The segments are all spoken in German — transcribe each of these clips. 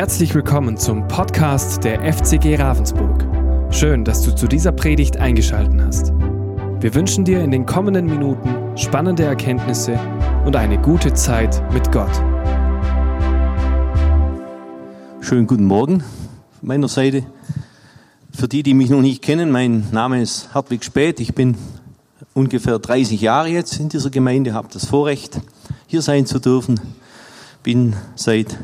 Herzlich willkommen zum Podcast der FCG Ravensburg. Schön, dass du zu dieser Predigt eingeschaltet hast. Wir wünschen dir in den kommenden Minuten spannende Erkenntnisse und eine gute Zeit mit Gott. Schönen guten Morgen von meiner Seite. Für die, die mich noch nicht kennen, mein Name ist Hartwig Späth. Ich bin ungefähr 30 Jahre jetzt in dieser Gemeinde, habe das Vorrecht, hier sein zu dürfen. Bin seit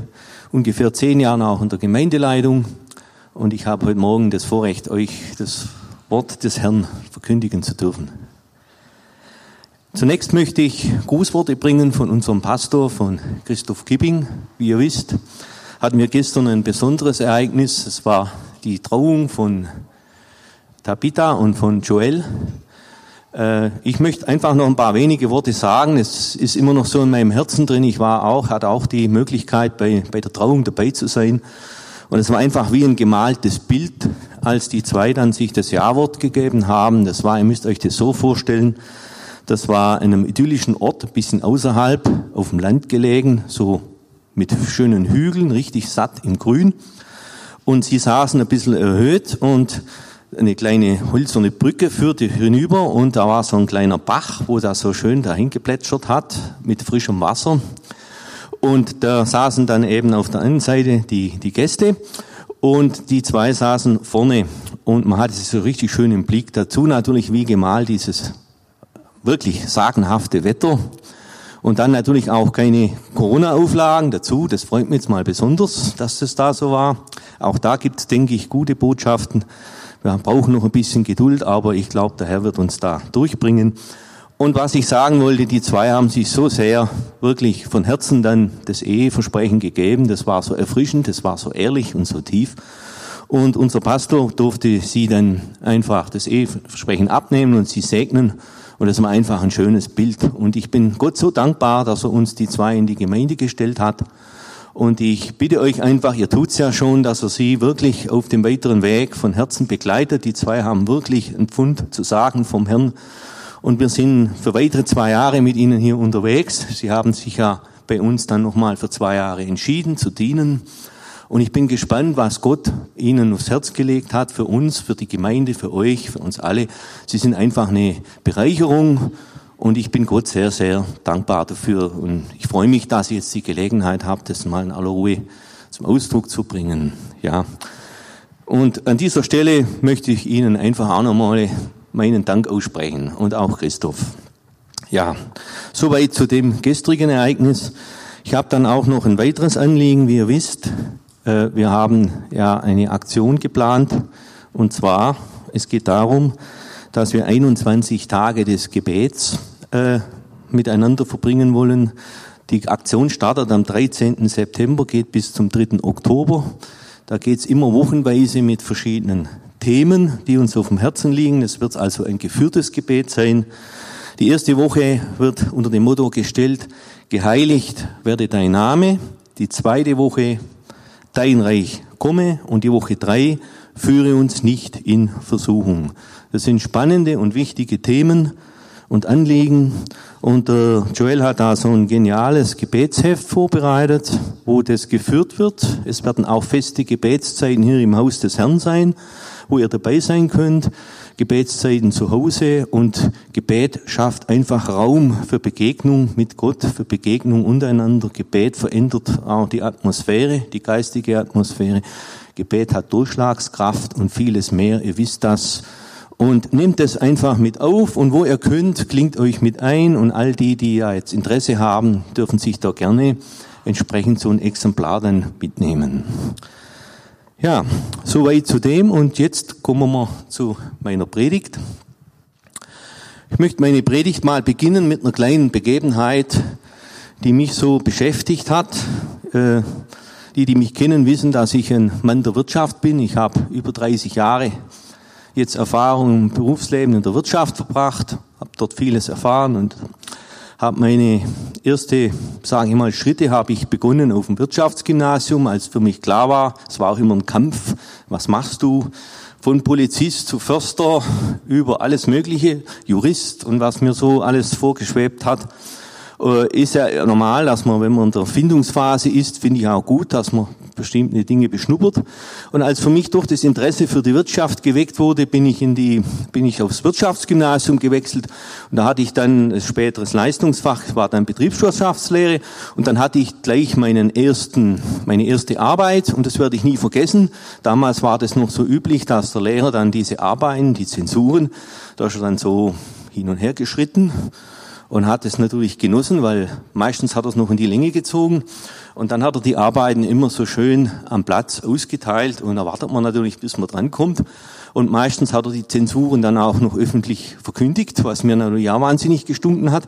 ungefähr zehn Jahren auch in der Gemeindeleitung und ich habe heute Morgen das Vorrecht, euch das Wort des Herrn verkündigen zu dürfen. Zunächst möchte ich Grußworte bringen von unserem Pastor, von Christoph Kipping. Wie ihr wisst, hatten wir gestern ein besonderes Ereignis. Es war die Trauung von Tabitha und von Joel. Äh, ich möchte einfach noch ein paar wenige Worte sagen. Es ist immer noch so in meinem Herzen drin. Ich war auch, hatte auch die Möglichkeit, bei, bei der Trauung dabei zu sein. Und es war einfach wie ein gemaltes Bild, als die zwei dann sich das Ja-Wort gegeben haben. Das war, ihr müsst euch das so vorstellen, das war in einem idyllischen Ort, ein bisschen außerhalb, auf dem Land gelegen, so mit schönen Hügeln, richtig satt im Grün. Und sie saßen ein bisschen erhöht und eine kleine hölzerne Brücke führte hinüber und da war so ein kleiner Bach, wo das so schön dahin geplätschert hat mit frischem Wasser. Und da saßen dann eben auf der einen Seite die, die Gäste und die zwei saßen vorne und man hatte sie so richtig schön im Blick. Dazu natürlich wie gemalt dieses wirklich sagenhafte Wetter und dann natürlich auch keine Corona-Auflagen dazu. Das freut mich jetzt mal besonders, dass das da so war. Auch da gibt es, denke ich, gute Botschaften. Wir brauchen noch ein bisschen Geduld, aber ich glaube, der Herr wird uns da durchbringen. Und was ich sagen wollte, die zwei haben sich so sehr wirklich von Herzen dann das Eheversprechen gegeben. Das war so erfrischend, das war so ehrlich und so tief. Und unser Pastor durfte sie dann einfach das Eheversprechen abnehmen und sie segnen. Und das war einfach ein schönes Bild. Und ich bin Gott so dankbar, dass er uns die zwei in die Gemeinde gestellt hat. Und ich bitte euch einfach, ihr tut's ja schon, dass er sie wirklich auf dem weiteren Weg von Herzen begleitet. Die zwei haben wirklich ein Pfund zu sagen vom Herrn. Und wir sind für weitere zwei Jahre mit ihnen hier unterwegs. Sie haben sich ja bei uns dann nochmal für zwei Jahre entschieden zu dienen. Und ich bin gespannt, was Gott ihnen aufs Herz gelegt hat für uns, für die Gemeinde, für euch, für uns alle. Sie sind einfach eine Bereicherung und ich bin Gott sehr, sehr dankbar dafür. Und ich freue mich, dass ich jetzt die Gelegenheit habe, das mal in aller Ruhe zum Ausdruck zu bringen. Ja. Und an dieser Stelle möchte ich Ihnen einfach auch nochmal meinen Dank aussprechen und auch Christoph. Ja, soweit zu dem gestrigen Ereignis. Ich habe dann auch noch ein weiteres Anliegen, wie ihr wisst. Äh, wir haben ja eine Aktion geplant und zwar, es geht darum, dass wir 21 Tage des Gebets äh, miteinander verbringen wollen. Die Aktion startet am 13. September, geht bis zum 3. Oktober. Da geht's immer wochenweise mit verschiedenen Themen, die uns auf dem Herzen liegen. Es wird also ein geführtes Gebet sein. Die erste Woche wird unter dem Motto gestellt, geheiligt werde dein Name. Die zweite Woche, dein Reich komme. Und die Woche drei, führe uns nicht in Versuchung. Das sind spannende und wichtige Themen und Anliegen. Und äh, Joel hat da so ein geniales Gebetsheft vorbereitet, wo das geführt wird. Es werden auch feste Gebetszeiten hier im Haus des Herrn sein, wo ihr dabei sein könnt. Gebetszeiten zu Hause und Gebet schafft einfach Raum für Begegnung mit Gott, für Begegnung untereinander. Gebet verändert auch die Atmosphäre, die geistige Atmosphäre. Gebet hat Durchschlagskraft und vieles mehr. Ihr wisst das. Und nehmt es einfach mit auf und wo ihr könnt, klingt euch mit ein und all die, die ja jetzt Interesse haben, dürfen sich da gerne entsprechend so ein Exemplar dann mitnehmen. Ja, soweit zu dem und jetzt kommen wir zu meiner Predigt. Ich möchte meine Predigt mal beginnen mit einer kleinen Begebenheit, die mich so beschäftigt hat. Äh, die, die mich kennen, wissen, dass ich ein Mann der Wirtschaft bin. Ich habe über 30 Jahre jetzt Erfahrung im Berufsleben in der Wirtschaft verbracht, habe dort vieles erfahren und habe meine erste, sage ich mal, Schritte habe ich begonnen auf dem Wirtschaftsgymnasium, als für mich klar war, es war auch immer ein Kampf, was machst du? Von Polizist zu Förster über alles Mögliche, Jurist und was mir so alles vorgeschwebt hat. Äh, ist ja normal, dass man, wenn man in der Findungsphase ist, finde ich auch gut, dass man bestimmte Dinge beschnuppert. Und als für mich durch das Interesse für die Wirtschaft geweckt wurde, bin ich in die, bin ich aufs Wirtschaftsgymnasium gewechselt. Und da hatte ich dann ein späteres Leistungsfach, war dann Betriebswirtschaftslehre. Und dann hatte ich gleich meinen ersten, meine erste Arbeit. Und das werde ich nie vergessen. Damals war das noch so üblich, dass der Lehrer dann diese Arbeiten, die Zensuren, da ist er dann so hin und her geschritten und hat es natürlich genossen, weil meistens hat er es noch in die Länge gezogen und dann hat er die Arbeiten immer so schön am Platz ausgeteilt und da wartet man natürlich, bis man drankommt und meistens hat er die Zensuren dann auch noch öffentlich verkündigt, was mir natürlich auch wahnsinnig gestunken hat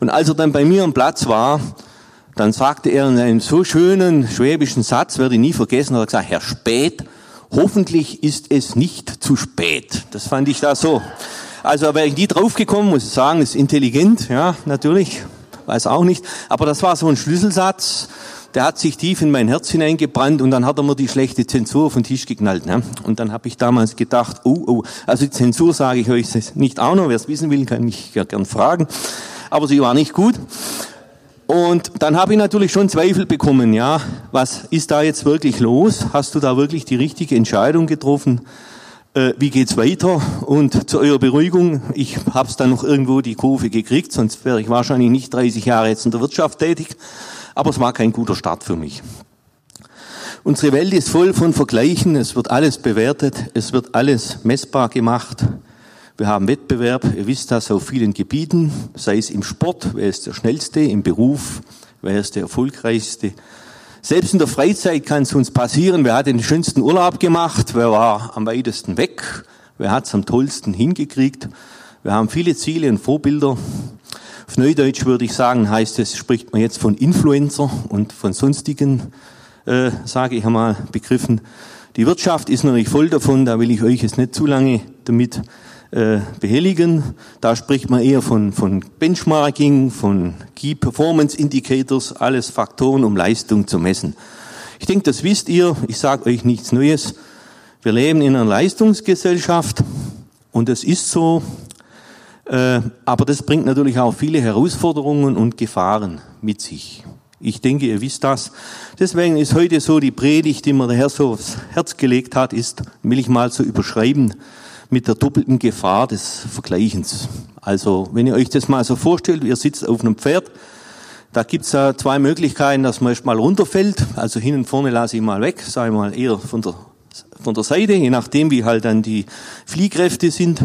und als er dann bei mir am Platz war, dann sagte er in einem so schönen schwäbischen Satz, werde ich nie vergessen, hat er gesagt, Herr Spät, hoffentlich ist es nicht zu spät. Das fand ich da so. Also wäre ich nie draufgekommen, muss ich sagen, ist intelligent, ja, natürlich, weiß auch nicht. Aber das war so ein Schlüsselsatz, der hat sich tief in mein Herz hineingebrannt und dann hat er mir die schlechte Zensur auf den Tisch geknallt. Ne? Und dann habe ich damals gedacht, oh, oh, also die Zensur sage ich euch nicht auch noch, wer es wissen will, kann mich ja gern fragen. Aber sie war nicht gut. Und dann habe ich natürlich schon Zweifel bekommen, ja, was ist da jetzt wirklich los? Hast du da wirklich die richtige Entscheidung getroffen? äh, wie geht's weiter? Und zu eurer Beruhigung, ich habe es dann noch irgendwo die Kurve gekriegt, sonst wäre ich wahrscheinlich nicht 30 Jahre jetzt in der Wirtschaft tätig. Aber es war kein guter Start für mich. Unsere Welt ist voll von Vergleichen, es wird alles bewertet, es wird alles messbar gemacht. Wir haben Wettbewerb, ihr wisst das, auf vielen Gebieten, sei es im Sport, wer ist der Schnellste, im Beruf, wer ist der Erfolgreichste, selbst in der Freizeit kann es uns passieren, wer hat den schönsten Urlaub gemacht, wer war am weitesten weg, wer hat es am tollsten hingekriegt. Wir haben viele Ziele und Vorbilder. Auf Neudeutsch würde ich sagen, heißt es, spricht man jetzt von Influencer und von sonstigen, äh, sage ich einmal, Begriffen. Die Wirtschaft ist natürlich voll davon, da will ich euch jetzt nicht zu lange damit äh, behelligen. Da spricht man eher von, von Benchmarking, von Key Performance Indicators, alles Faktoren, um Leistung zu messen. Ich denke, das wisst ihr. Ich sage euch nichts Neues. Wir leben in einer Leistungsgesellschaft und es ist so. Äh, aber das bringt natürlich auch viele Herausforderungen und Gefahren mit sich. Ich denke, ihr wisst das. Deswegen ist heute so die Predigt, die mir der Herr so aufs Herz gelegt hat, ist, will ich mal so überschreiben, mit der doppelten Gefahr des Vergleichens. Also wenn ihr euch das mal so vorstellt, ihr sitzt auf einem Pferd, da gibt's ja zwei Möglichkeiten, dass man erstmal runterfällt. Also hinten vorne lasse ich mal weg, ich mal eher von der, von der Seite, je nachdem wie halt dann die Fliehkräfte sind.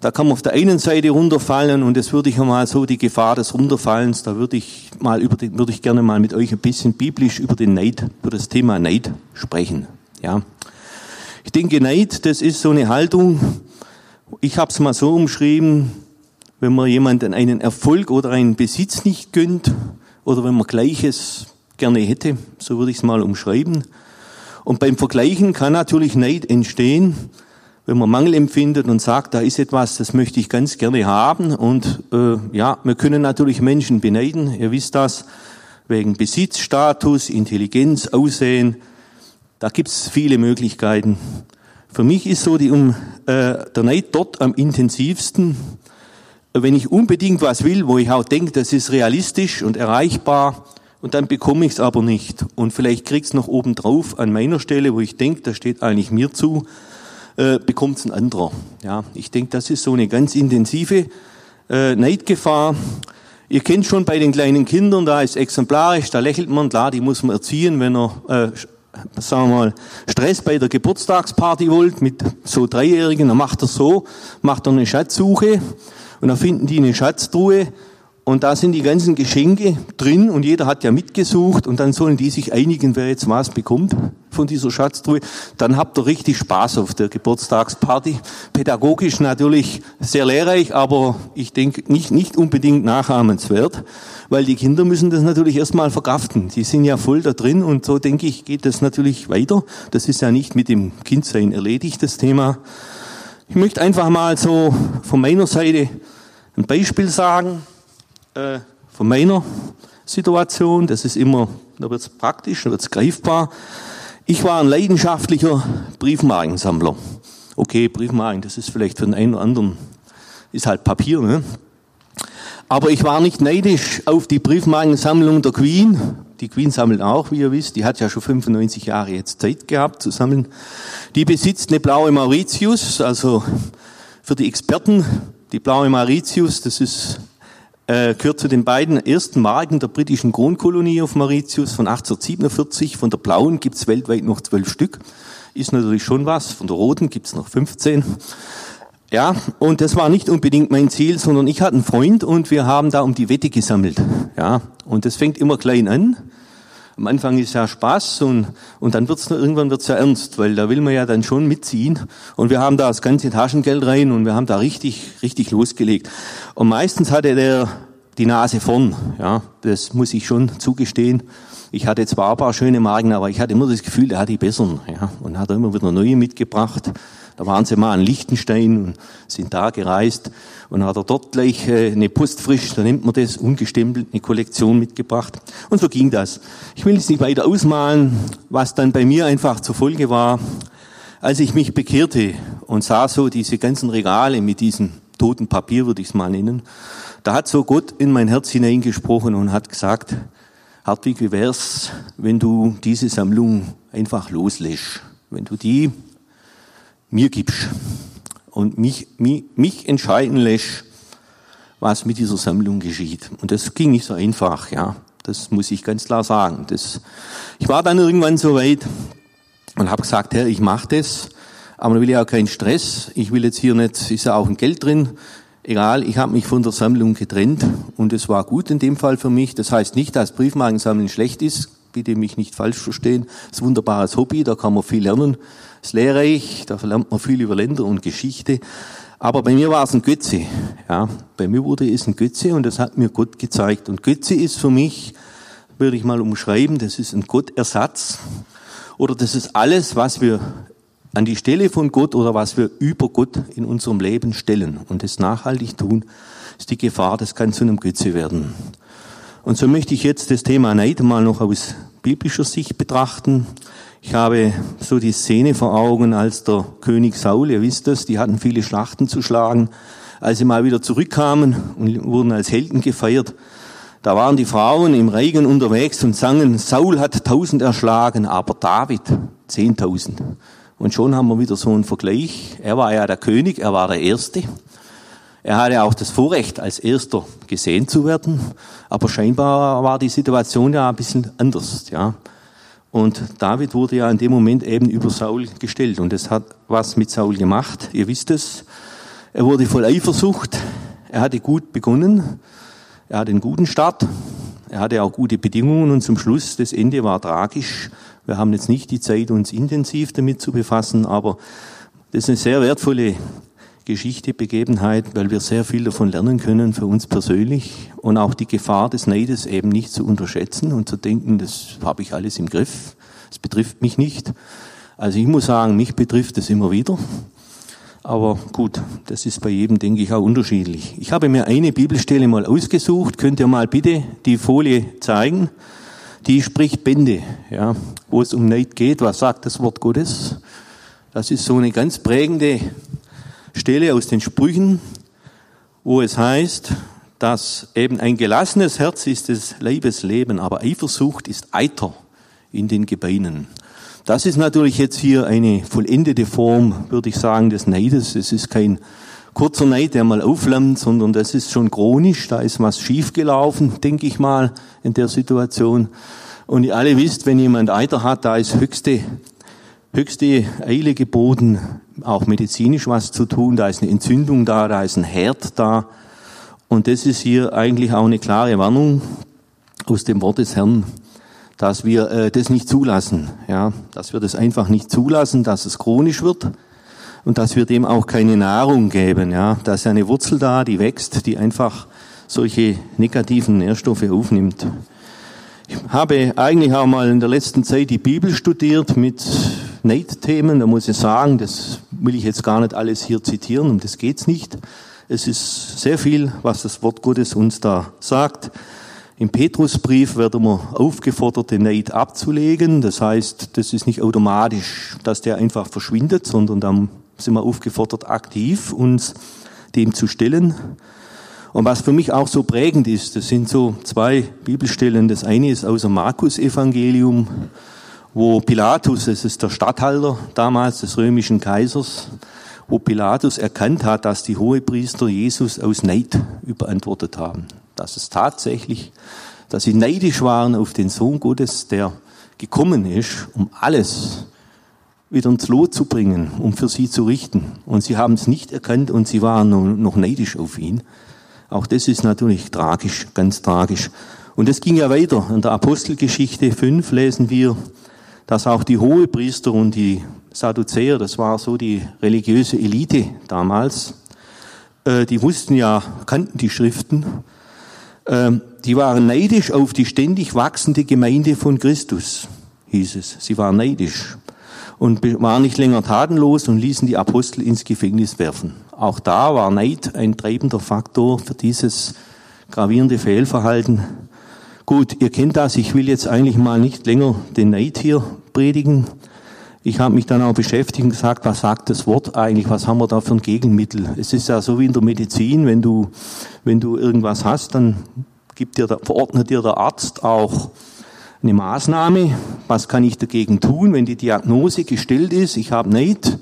Da kann man auf der einen Seite runterfallen und das würde ich einmal so die Gefahr des Runterfallens, da würde ich mal über den, würde ich gerne mal mit euch ein bisschen biblisch über den Neid, über das Thema Neid sprechen. Ja. Ich denke, Neid, das ist so eine Haltung, ich habe es mal so umschrieben, wenn man jemanden einen Erfolg oder einen Besitz nicht gönnt oder wenn man Gleiches gerne hätte, so würde ich es mal umschreiben. Und beim Vergleichen kann natürlich Neid entstehen, wenn man Mangel empfindet und sagt, da ist etwas, das möchte ich ganz gerne haben. Und äh, ja, wir können natürlich Menschen beneiden, ihr wisst das, wegen Besitz, Status, Intelligenz, Aussehen, da gibt's viele Möglichkeiten. Für mich ist so die, um, äh, der Neid dort am intensivsten, wenn ich unbedingt was will, wo ich auch denke, das ist realistisch und erreichbar, und dann bekomme ich es aber nicht. Und vielleicht krieg's noch oben drauf an meiner Stelle, wo ich denke, das steht eigentlich mir zu, äh, bekommt es ein anderer. Ja, ich denke, das ist so eine ganz intensive äh, Neidgefahr. Ihr kennt schon bei den kleinen Kindern, da ist exemplarisch, da lächelt man, klar, die muss man erziehen, wenn er äh, sagen wir mal, Stress bei der Geburtstagsparty wollt mit so Dreijährigen, dann macht er so, macht er eine Schatzsuche und dann finden die eine Schatztruhe und da sind die ganzen Geschenke drin und jeder hat ja mitgesucht und dann sollen die sich einigen, wer jetzt was bekommt von dieser Schatztruhe. Dann habt ihr richtig Spaß auf der Geburtstagsparty. Pädagogisch natürlich sehr lehrreich, aber ich denke nicht, nicht unbedingt nachahmenswert, weil die Kinder müssen das natürlich erstmal verkraften. Die sind ja voll da drin und so denke ich, geht das natürlich weiter. Das ist ja nicht mit dem Kindsein erledigt, das Thema. Ich möchte einfach mal so von meiner Seite ein Beispiel sagen äh, von meiner Situation. Das ist immer, da wird es praktisch, da wird es greifbar. Ich war ein leidenschaftlicher Briefmarkensammler. Okay, Briefmarken, das ist vielleicht für den einen oder anderen, ist halt Papier, ne? Aber ich war nicht neidisch auf die Briefmarkensammlung der Queen, Die Queen sammelt auch, wie ihr wisst. Die hat ja schon 95 Jahre jetzt Zeit gehabt zu sammeln. Die besitzt eine blaue Mauritius, also für die Experten. Die blaue Mauritius, das ist, äh, gehört zu den beiden ersten Marken der britischen Kronkolonie auf Mauritius von 1847. Von der blauen gibt's weltweit noch zwölf Stück. Ist natürlich schon was. Von der roten gibt's noch 15. Ja, und das war nicht unbedingt mein Ziel, sondern ich hatte einen Freund und wir haben da um die Wette gesammelt. Ja, und das fängt immer klein an. Am Anfang ist ja Spaß und, und dann wird's irgendwann wird's ja ernst, weil da will man ja dann schon mitziehen. Und wir haben da das ganze Taschengeld rein und wir haben da richtig, richtig losgelegt. Und meistens hatte der die Nase vorn. Ja, das muss ich schon zugestehen. Ich hatte zwar ein paar schöne Marken, aber ich hatte immer das Gefühl, er hat die besseren. Ja, und hat immer wieder neue mitgebracht. Da waren sie mal in Liechtenstein und sind da gereist und hat er dort gleich äh, eine Postfrisch, da nennt man das, ungestempelt, eine Kollektion mitgebracht. Und so ging das. Ich will jetzt nicht weiter ausmalen, was dann bei mir einfach zur Folge war, als ich mich bekehrte und sah so diese ganzen Regale mit diesem toten Papier, würde ich es mal nennen. Da hat so Gott in mein Herz hineingesprochen und hat gesagt, Hartwig, wie wär's, wenn du diese Sammlung einfach loslässt? Wenn du die mir gibst und mich, mich, mich entscheiden lässt, was mit dieser Sammlung geschieht. Und das ging nicht so einfach, ja. Das muss ich ganz klar sagen. Das, ich war dann irgendwann so weit und habe gesagt, Herr, ich mache das, aber ich will ja auch keinen Stress. Ich will jetzt hier nicht, ist ja auch ein Geld drin. Egal, ich habe mich von der Sammlung getrennt und es war gut in dem Fall für mich. Das heißt nicht, dass Briefmarkensammeln schlecht ist. Bitte mich nicht falsch verstehen. Das ist ein wunderbares Hobby, da kann man viel lernen ist lehrreich, da lernt man viel über Länder und Geschichte. Aber bei mir war es ein Götze. Ja, bei mir wurde es ein Götze und das hat mir Gott gezeigt. Und Götze ist für mich, würde ich mal umschreiben, das ist ein Gottersatz. Oder das ist alles, was wir an die Stelle von Gott oder was wir über Gott in unserem Leben stellen. Und das nachhaltig tun, ist die Gefahr, das kann zu einem Götze werden. Und so möchte ich jetzt das Thema Neid mal noch aus biblischer Sicht betrachten. Ich habe so die Szene vor Augen, als der König Saul, ihr wisst das, die hatten viele Schlachten zu schlagen. Als sie mal wieder zurückkamen und wurden als Helden gefeiert, da waren die Frauen im Regen unterwegs und sangen, Saul hat tausend erschlagen, aber David zehntausend. Und schon haben wir wieder so einen Vergleich. Er war ja der König, er war der Erste. Er hatte auch das Vorrecht, als Erster gesehen zu werden. Aber scheinbar war die Situation ja ein bisschen anders, ja. Und David wurde ja in dem Moment eben über Saul gestellt. Und das hat was mit Saul gemacht. Ihr wisst es. Er wurde voll Eifersucht. Er hatte gut begonnen. Er hatte einen guten Start. Er hatte auch gute Bedingungen. Und zum Schluss, das Ende war tragisch. Wir haben jetzt nicht die Zeit, uns intensiv damit zu befassen, aber das ist eine sehr wertvolle Geschichte, Begebenheit, weil wir sehr viel davon lernen können für uns persönlich und auch die Gefahr des Neides eben nicht zu unterschätzen und zu denken, das habe ich alles im Griff, es betrifft mich nicht. Also ich muss sagen, mich betrifft es immer wieder. Aber gut, das ist bei jedem, denke ich, auch unterschiedlich. Ich habe mir eine Bibelstelle mal ausgesucht. Könnt ihr mal bitte die Folie zeigen? Die spricht Bände, ja, wo es um Neid geht. Was sagt das Wort Gottes? Das ist so eine ganz prägende Stelle aus den Sprüchen, wo es heißt, dass eben ein gelassenes Herz ist des Leibes Leben, aber Eifersucht ist Eiter in den Gebeinen. Das ist natürlich jetzt hier eine vollendete Form, würde ich sagen, des Neides. Es ist kein kurzer Neid, der mal aufflammt, sondern das ist schon chronisch. Da ist was schiefgelaufen, denke ich mal, in der Situation. Und ihr alle wisst, wenn jemand Eiter hat, da ist höchste, höchste Eile geboten, auch medizinisch was zu tun. Da ist eine Entzündung da, da ist ein Herd da. Und das ist hier eigentlich auch eine klare Warnung aus dem Wort des Herrn, dass wir äh, das nicht zulassen, ja, dass wir das einfach nicht zulassen, dass es chronisch wird und dass wir dem auch keine Nahrung geben, ja. Da ist eine Wurzel da, die wächst, die einfach solche negativen Nährstoffe aufnimmt. Ich habe eigentlich auch mal in der letzten Zeit die Bibel studiert mit Neidthemen. Da muss ich sagen, das will ich jetzt gar nicht alles hier zitieren, um das geht's nicht. Es ist sehr viel, was das Wort Gottes uns da sagt. Im Petrusbrief werden wir aufgefordert, den Neid abzulegen. Das heißt, das ist nicht automatisch, dass der einfach verschwindet, sondern dann sind wir aufgefordert, aktiv uns dem zu stellen. Und was für mich auch so prägend ist, das sind so zwei Bibelstellen. Das eine ist aus dem Markus-Evangelium, wo Pilatus, das ist der Statthalter damals des römischen Kaisers, wo Pilatus erkannt hat, dass die Hohepriester Jesus aus Neid überantwortet haben. Dass es tatsächlich, dass sie neidisch waren auf den Sohn Gottes, der gekommen ist, um alles wieder ins Lot zu bringen, um für sie zu richten. Und sie haben es nicht erkannt und sie waren noch neidisch auf ihn. Auch das ist natürlich tragisch, ganz tragisch. Und es ging ja weiter. In der Apostelgeschichte 5 lesen wir, dass auch die Hohepriester und die Sadduzäer, das war so die religiöse Elite damals, äh, die wussten ja, kannten die Schriften, ähm, die waren neidisch auf die ständig wachsende Gemeinde von Christus, hieß es. Sie waren neidisch und waren nicht länger tatenlos und ließen die Apostel ins Gefängnis werfen. Auch da war Neid ein treibender Faktor für dieses gravierende Fehlverhalten. Gut, ihr kennt das, ich will jetzt eigentlich mal nicht länger den Neid hier predigen. Ich habe mich dann auch beschäftigt und gesagt, was sagt das Wort eigentlich, was haben wir da für ein Gegenmittel? Es ist ja so wie in der Medizin, wenn du, wenn du irgendwas hast, dann gibt dir, verordnet dir der Arzt auch eine Maßnahme. Was kann ich dagegen tun, wenn die Diagnose gestellt ist? Ich habe Neid.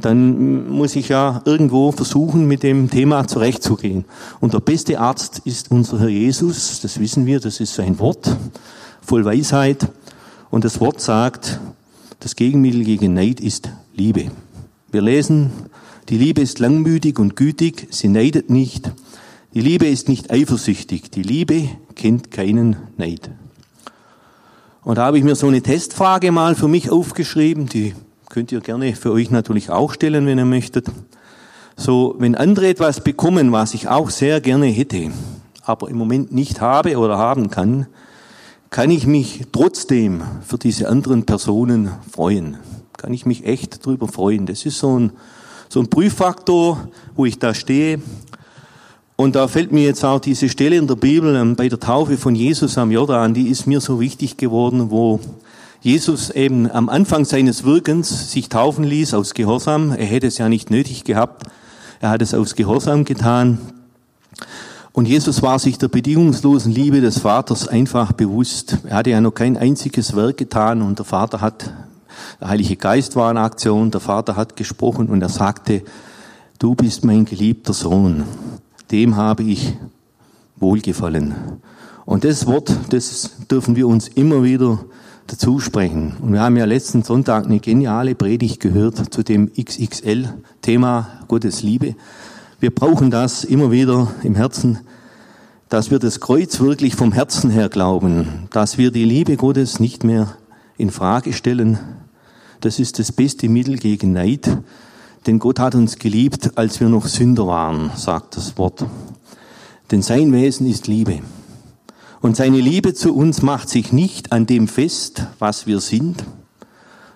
Dann muss ich ja irgendwo versuchen, mit dem Thema zurechtzugehen. Und der beste Arzt ist unser Herr Jesus. Das wissen wir. Das ist sein Wort. Voll Weisheit. Und das Wort sagt, das Gegenmittel gegen Neid ist Liebe. Wir lesen, die Liebe ist langmütig und gütig. Sie neidet nicht. Die Liebe ist nicht eifersüchtig. Die Liebe kennt keinen Neid. Und da habe ich mir so eine Testfrage mal für mich aufgeschrieben, die könnt ihr gerne für euch natürlich auch stellen, wenn ihr möchtet. So, wenn andere etwas bekommen, was ich auch sehr gerne hätte, aber im Moment nicht habe oder haben kann, kann ich mich trotzdem für diese anderen Personen freuen. Kann ich mich echt drüber freuen. Das ist so ein, so ein Prüffaktor, wo ich da stehe und da fällt mir jetzt auch diese Stelle in der Bibel ähm, bei der Taufe von Jesus am Jordan, die ist mir so wichtig geworden, wo Jesus eben am Anfang seines Wirkens sich taufen ließ aus Gehorsam. Er hätte es ja nicht nötig gehabt. Er hat es aus Gehorsam getan. Und Jesus war sich der bedingungslosen Liebe des Vaters einfach bewusst. Er hatte ja noch kein einziges Werk getan und der Vater hat, der Heilige Geist war in Aktion, der Vater hat gesprochen und er sagte, du bist mein geliebter Sohn dem habe ich Wohlgefallen. Und das Wort, das dürfen wir uns immer wieder dazu sprechen. Und wir haben ja letzten Sonntag eine geniale Predigt gehört zu dem XXL-Thema Gottes Liebe. Wir brauchen das immer wieder im Herzen, dass wir das Kreuz wirklich vom Herzen her glauben, dass wir die Liebe Gottes nicht mehr in Frage stellen. Das ist das beste Mittel gegen Neid. Denn Gott hat uns geliebt, als wir noch Sünder waren, sagt das Wort. Denn sein Wesen ist Liebe. Und seine Liebe zu uns macht sich nicht an dem fest, was wir sind,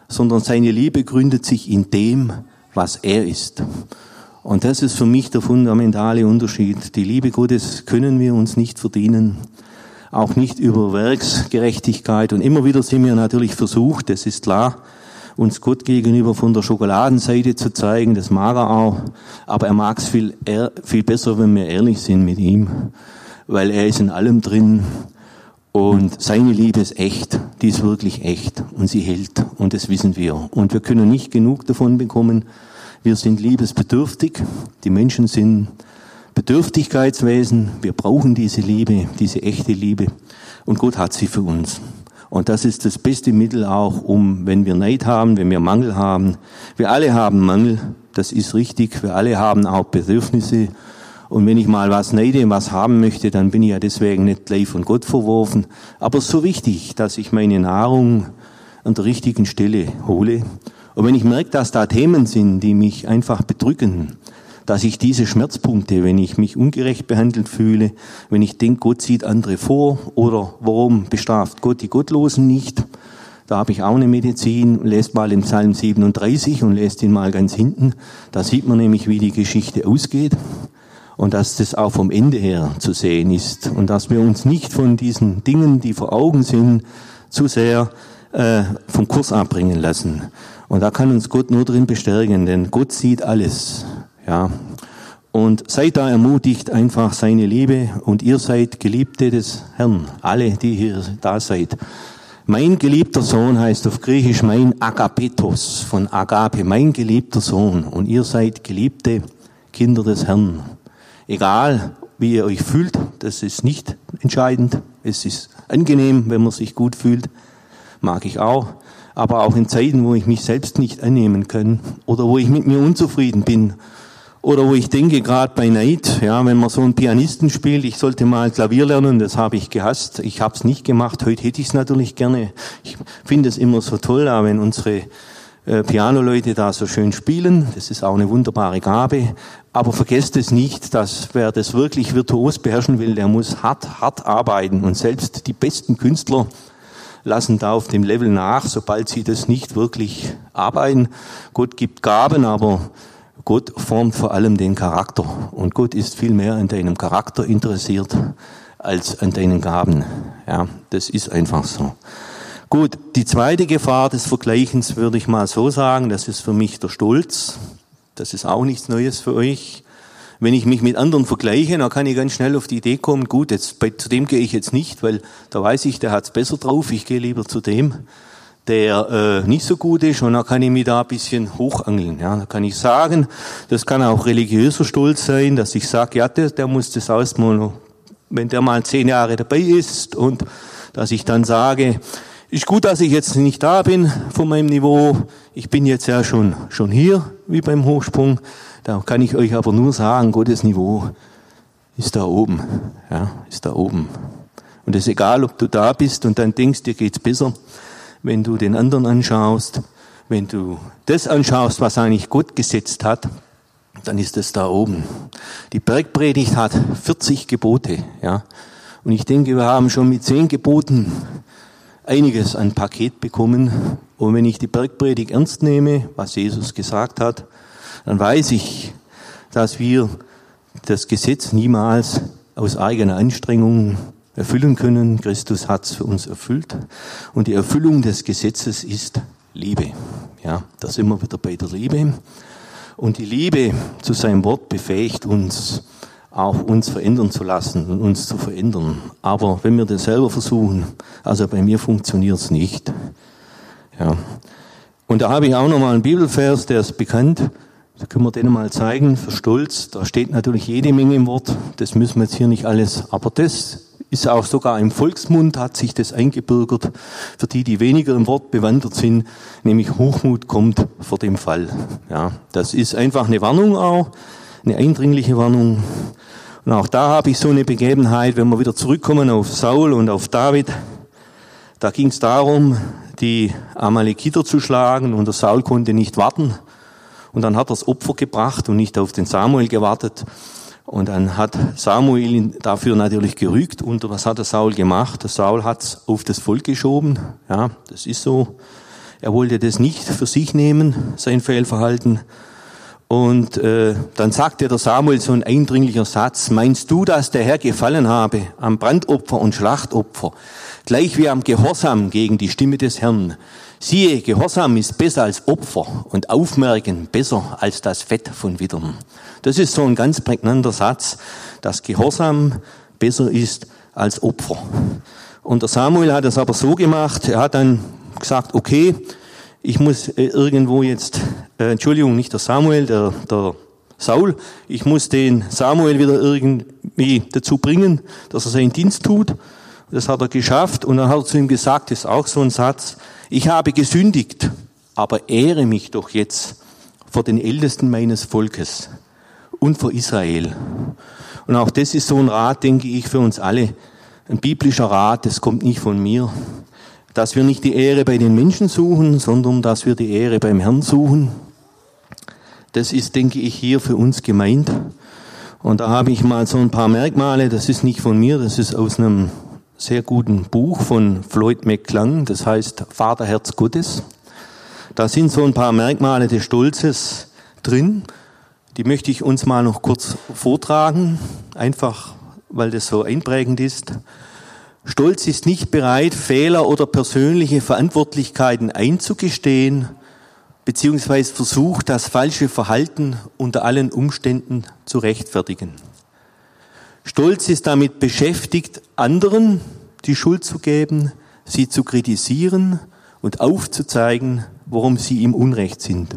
sondern seine Liebe gründet sich in dem, was er ist. Und das ist für mich der fundamentale Unterschied. Die Liebe Gottes können wir uns nicht verdienen, auch nicht über Werksgerechtigkeit. Und immer wieder sind wir natürlich versucht, das ist klar, uns Gott gegenüber von der Schokoladenseite zu zeigen, das mag er auch, aber er mag es viel, viel besser, wenn wir ehrlich sind mit ihm, weil er ist in allem drin und seine Liebe ist echt, die ist wirklich echt und sie hält und das wissen wir. Und wir können nicht genug davon bekommen. Wir sind liebesbedürftig, die Menschen sind Bedürftigkeitswesen, wir brauchen diese Liebe, diese echte Liebe und Gott hat sie für uns. Und das ist das beste Mittel auch, um, wenn wir Neid haben, wenn wir Mangel haben. Wir alle haben Mangel, das ist richtig. Wir alle haben auch Bedürfnisse. Und wenn ich mal was neide, was haben möchte, dann bin ich ja deswegen nicht gleich von Gott verworfen. Aber es ist so wichtig, dass ich meine Nahrung an der richtigen Stelle hole. Und wenn ich merke, dass da Themen sind, die mich einfach bedrücken, dass ich diese Schmerzpunkte, wenn ich mich ungerecht behandelt fühle, wenn ich denke, Gott sieht andere vor oder warum bestraft Gott die Gottlosen nicht, da habe ich auch eine Medizin, lest mal im Psalm 37 und lest ihn mal ganz hinten. Da sieht man nämlich, wie die Geschichte ausgeht und dass das auch vom Ende her zu sehen ist und dass wir uns nicht von diesen Dingen, die vor Augen sind, zu sehr äh, vom Kurs abbringen lassen. Und da kann uns Gott nur drin bestärken, denn Gott sieht alles. Ja. Und seid da ermutigt, einfach seine Liebe. Und ihr seid Geliebte des Herrn. Alle, die hier da seid. Mein geliebter Sohn heißt auf Griechisch mein Agapetos von Agape, mein geliebter Sohn. Und ihr seid geliebte Kinder des Herrn. Egal, wie ihr euch fühlt, das ist nicht entscheidend. Es ist angenehm, wenn man sich gut fühlt. Mag ich auch. Aber auch in Zeiten, wo ich mich selbst nicht annehmen kann oder wo ich mit mir unzufrieden bin oder wo ich denke, gerade bei Neid, ja, wenn man so einen Pianisten spielt, ich sollte mal Klavier lernen, das habe ich gehasst. Ich habe es nicht gemacht. Heute hätte ich es natürlich gerne. Ich finde es immer so toll, wenn unsere äh, Pianoleute da so schön spielen. Das ist auch eine wunderbare Gabe. Aber vergesst es nicht, dass wer das wirklich virtuos beherrschen will, der muss hart, hart arbeiten. Und selbst die besten Künstler lassen da auf dem Level nach, sobald sie das nicht wirklich arbeiten. Gott gibt Gaben, aber Gott formt vor allem den Charakter und Gott ist viel mehr an deinem Charakter interessiert als an deinen Gaben. Ja, das ist einfach so. Gut, die zweite Gefahr des Vergleichens würde ich mal so sagen, das ist für mich der Stolz. Das ist auch nichts Neues für euch. Wenn ich mich mit anderen vergleiche, dann kann ich ganz schnell auf die Idee kommen, gut, jetzt, bei, zu dem gehe ich jetzt nicht, weil da weiß ich, der hat es besser drauf, ich gehe lieber zu dem der äh, nicht so gut ist und dann kann ich mich da ein bisschen hochangeln. Ja, da kann ich sagen, das kann auch religiöser Stolz sein, dass ich sage, ja, der, der muss das ausmal, wenn der mal zehn Jahre dabei ist und dass ich dann sage, ist gut, dass ich jetzt nicht da bin von meinem Niveau. Ich bin jetzt ja schon, schon hier, wie beim Hochsprung. Da kann ich euch aber nur sagen, Gottes Niveau ist da oben. Ja, ist da oben. Und es ist egal, ob du da bist und dann denkst, dir geht's besser wenn du den anderen anschaust, wenn du das anschaust, was eigentlich Gott gesetzt hat, dann ist es da oben. Die Bergpredigt hat 40 Gebote, ja. Und ich denke, wir haben schon mit zehn Geboten einiges an Paket bekommen. Und wenn ich die Bergpredigt ernst nehme, was Jesus gesagt hat, dann weiß ich, dass wir das Gesetz niemals aus eigener Anstrengung erfüllen können. Christus hat es für uns erfüllt. Und die Erfüllung des Gesetzes ist Liebe. Ja, da sind wir wieder bei der Liebe. Und die Liebe zu seinem Wort befähigt uns, auch uns verändern zu lassen und uns zu verändern. Aber wenn wir das selber versuchen, also bei mir funktioniert es nicht. Ja. Und da habe ich auch nochmal einen Bibelvers, der ist bekannt. Da können wir den mal zeigen, für Stolz. Da steht natürlich jede Menge im Wort. Das müssen wir jetzt hier nicht alles. Aber das ist auch sogar im Volksmund hat sich das eingebürgert, für die, die weniger im Wort bewandert sind, nämlich Hochmut kommt vor dem Fall. Ja, das ist einfach eine Warnung auch, eine eindringliche Warnung. Und auch da habe ich so eine Begebenheit, wenn wir wieder zurückkommen auf Saul und auf David. Da ging es darum, die Amalekiter zu schlagen und der Saul konnte nicht warten. Und dann hat er das Opfer gebracht und nicht auf den Samuel gewartet. Und dann hat Samuel ihn dafür natürlich gerügt. Und was hat der Saul gemacht? Der Saul hat es auf das Volk geschoben. Ja, das ist so. Er wollte das nicht für sich nehmen, sein Fehlverhalten. Und äh, dann sagte der Samuel so ein eindringlicher Satz, meinst du, dass der Herr gefallen habe am Brandopfer und Schlachtopfer, gleich wie am Gehorsam gegen die Stimme des Herrn? Siehe, Gehorsam ist besser als Opfer und Aufmerken besser als das Fett von Widdern. Das ist so ein ganz prägnanter Satz, dass Gehorsam besser ist als Opfer. Und der Samuel hat es aber so gemacht, er hat dann gesagt, okay, ich muss äh, irgendwo jetzt, äh, Entschuldigung, nicht der Samuel, der, der Saul, ich muss den Samuel wieder irgendwie dazu bringen, dass er seinen Dienst tut. Das hat er geschafft und dann hat er zu ihm gesagt, das ist auch so ein Satz, ich habe gesündigt, aber ehre mich doch jetzt vor den Ältesten meines Volkes und vor Israel. Und auch das ist so ein Rat, denke ich, für uns alle. Ein biblischer Rat, das kommt nicht von mir. Dass wir nicht die Ehre bei den Menschen suchen, sondern dass wir die Ehre beim Herrn suchen. Das ist, denke ich, hier für uns gemeint. Und da habe ich mal so ein paar Merkmale, das ist nicht von mir, das ist aus einem sehr guten Buch von Floyd McClung, das heißt Vaterherz Gottes. Da sind so ein paar Merkmale des Stolzes drin. Die möchte ich uns mal noch kurz vortragen, einfach weil das so einprägend ist. Stolz ist nicht bereit, Fehler oder persönliche Verantwortlichkeiten einzugestehen beziehungsweise versucht, das falsche Verhalten unter allen Umständen zu rechtfertigen. Stolz ist damit beschäftigt, anderen die Schuld zu geben, sie zu kritisieren und aufzuzeigen, warum sie im Unrecht sind.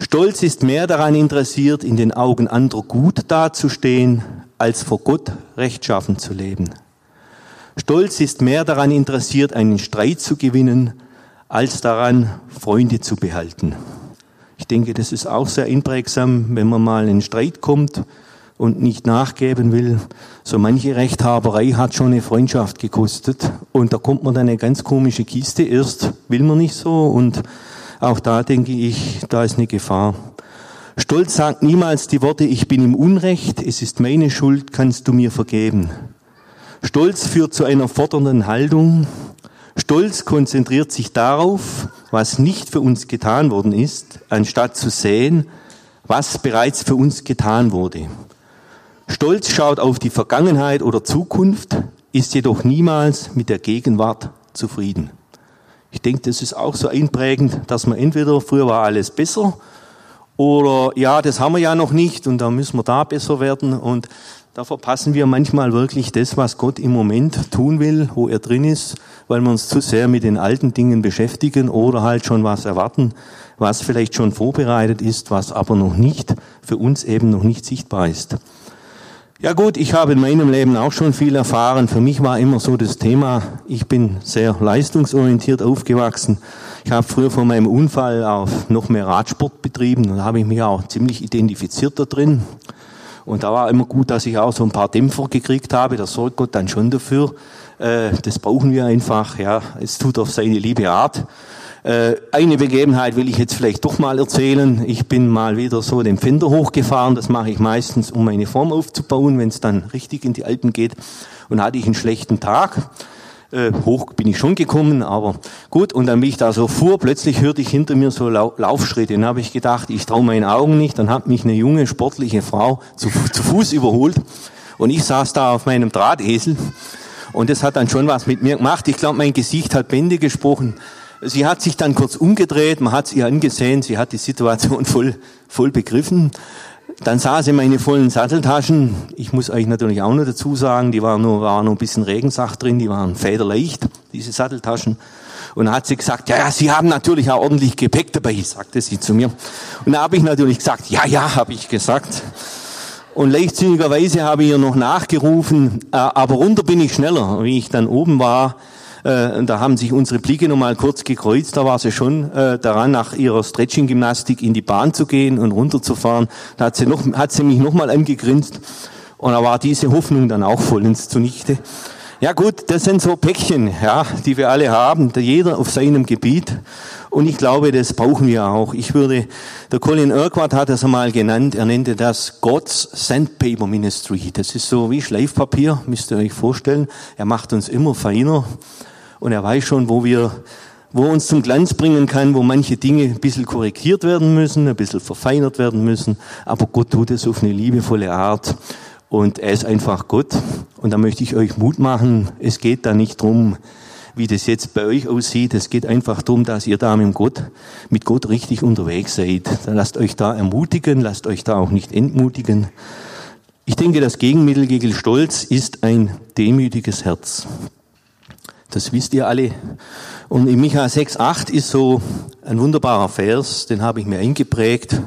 Stolz ist mehr daran interessiert, in den Augen anderer gut dazustehen, als vor Gott rechtschaffen zu leben. Stolz ist mehr daran interessiert, einen Streit zu gewinnen, als daran, Freunde zu behalten. Ich denke, das ist auch sehr einprägsam, wenn man mal in einen Streit kommt und nicht nachgeben will. So manche Rechthaberei hat schon eine Freundschaft gekostet und da kommt man dann eine ganz komische Kiste. Erst will man nicht so und auch da denke ich, da ist eine Gefahr. Stolz sagt niemals die Worte, ich bin im Unrecht, es ist meine Schuld, kannst du mir vergeben. Stolz führt zu einer fordernden Haltung. Stolz konzentriert sich darauf, was nicht für uns getan worden ist, anstatt zu sehen, was bereits für uns getan wurde. Stolz schaut auf die Vergangenheit oder Zukunft, ist jedoch niemals mit der Gegenwart zufrieden. Ich denke, das ist auch so einprägend, dass man entweder früher war alles besser oder ja, das haben wir ja noch nicht und da müssen wir da besser werden und da verpassen wir manchmal wirklich das, was Gott im Moment tun will, wo er drin ist, weil wir uns zu sehr mit den alten Dingen beschäftigen oder halt schon was erwarten, was vielleicht schon vorbereitet ist, was aber noch nicht für uns eben noch nicht sichtbar ist. Ja gut, ich habe in meinem Leben auch schon viel erfahren. Für mich war immer so das Thema, ich bin sehr leistungsorientiert aufgewachsen. Ich habe früher von meinem Unfall auf noch mehr Radsport betrieben und habe ich mich auch ziemlich identifiziert da drin. Und da war immer gut, dass ich auch so ein paar Dämpfer gekriegt habe. Da sorgt Gott dann schon dafür. Äh, das brauchen wir einfach. Ja, es tut auf seine liebe Art. Äh, eine Begebenheit will ich jetzt vielleicht doch mal erzählen. Ich bin mal wieder so den Fender hochgefahren. Das mache ich meistens, um meine Form aufzubauen, wenn es dann richtig in die Alpen geht. Und hatte ich einen schlechten Tag. Äh, hoch bin ich schon gekommen, aber gut. Und dann, wie ich da so fuhr, plötzlich hörte ich hinter mir so Lau Laufschritte. Dann habe ich gedacht, ich traue meinen Augen nicht. Dann hat mich eine junge, sportliche Frau zu, zu Fuß überholt. Und ich saß da auf meinem Drahtesel. Und das hat dann schon was mit mir gemacht. Ich glaube, mein Gesicht hat Bände gesprochen. Sie hat sich dann kurz umgedreht, man hat sie angesehen, sie hat die Situation voll, voll begriffen. Dann sah sie meine vollen Satteltaschen. Ich muss euch natürlich auch noch dazu sagen, die waren nur, war nur ein bisschen Regensacht drin, die waren federleicht, diese Satteltaschen. Und dann hat sie gesagt, ja, ja, Sie haben natürlich auch ordentlich Gepäck dabei, sagte sie zu mir. Und da habe ich natürlich gesagt, ja, ja, habe ich gesagt. Und leichtsinnigerweise habe ich ihr noch nachgerufen, äh, aber runter bin ich schneller. Wie ich dann oben war, äh, da haben sich unsere Blicke nochmal kurz gekreuzt. Da war sie schon äh, daran, nach ihrer Stretching-Gymnastik in die Bahn zu gehen und runterzufahren. Da hat sie, noch, hat sie mich nochmal angegrinst. Und da war diese Hoffnung dann auch vollends zunichte. Ja gut, das sind so Päckchen, ja, die wir alle haben, jeder auf seinem Gebiet. Und ich glaube, das brauchen wir auch. Ich würde, der Colin Urquhart hat das einmal genannt, er nannte das God's Sandpaper Ministry. Das ist so wie Schleifpapier, müsst ihr euch vorstellen. Er macht uns immer feiner und er weiß schon, wo wir, wo er uns zum Glanz bringen kann, wo manche Dinge ein bisschen korrigiert werden müssen, ein bisschen verfeinert werden müssen. Aber Gott tut es auf eine liebevolle Art. Und er ist einfach Gott. Und da möchte ich euch Mut machen. Es geht da nicht drum, wie das jetzt bei euch aussieht. Es geht einfach darum, dass ihr da mit Gott, mit Gott richtig unterwegs seid. Dann lasst euch da ermutigen, lasst euch da auch nicht entmutigen. Ich denke, das Gegenmittel gegen Stolz ist ein demütiges Herz. Das wisst ihr alle. Und in Micha 6,8 ist so ein wunderbarer Vers, den habe ich mir eingeprägt.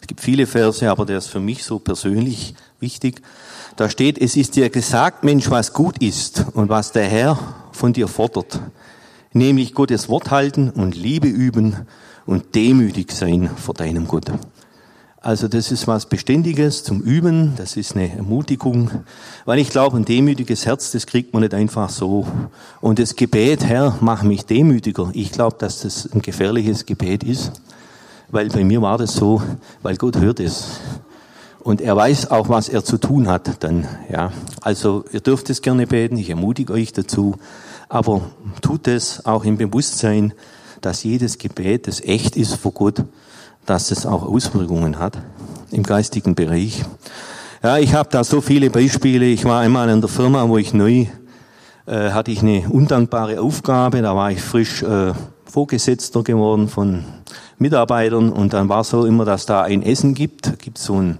Es gibt viele Verse, aber der ist für mich so persönlich wichtig. Da steht, es ist dir gesagt, Mensch, was gut ist und was der Herr von dir fordert. Nämlich Gottes Wort halten und Liebe üben und demütig sein vor deinem Gott. Also das ist was Beständiges zum Üben, das ist eine Ermutigung, weil ich glaube, ein demütiges Herz, das kriegt man nicht einfach so. Und das Gebet, Herr, mach mich demütiger, ich glaube, dass das ein gefährliches Gebet ist, weil bei mir war das so, weil Gott hört es. Und er weiß auch, was er zu tun hat dann, ja. Also, ihr dürft es gerne beten, ich ermutige euch dazu, aber tut es auch im Bewusstsein, dass jedes Gebet, das echt ist vor Gott, dass es auch Auswirkungen hat im geistigen Bereich. Ja, ich habe da so viele Beispiele. Ich war einmal in der Firma, wo ich neu äh, hatte ich eine undankbare Aufgabe. Da war ich frisch äh, Vorgesetzter geworden von Mitarbeitern und dann war so immer, dass da ein Essen gibt, da gibt so eine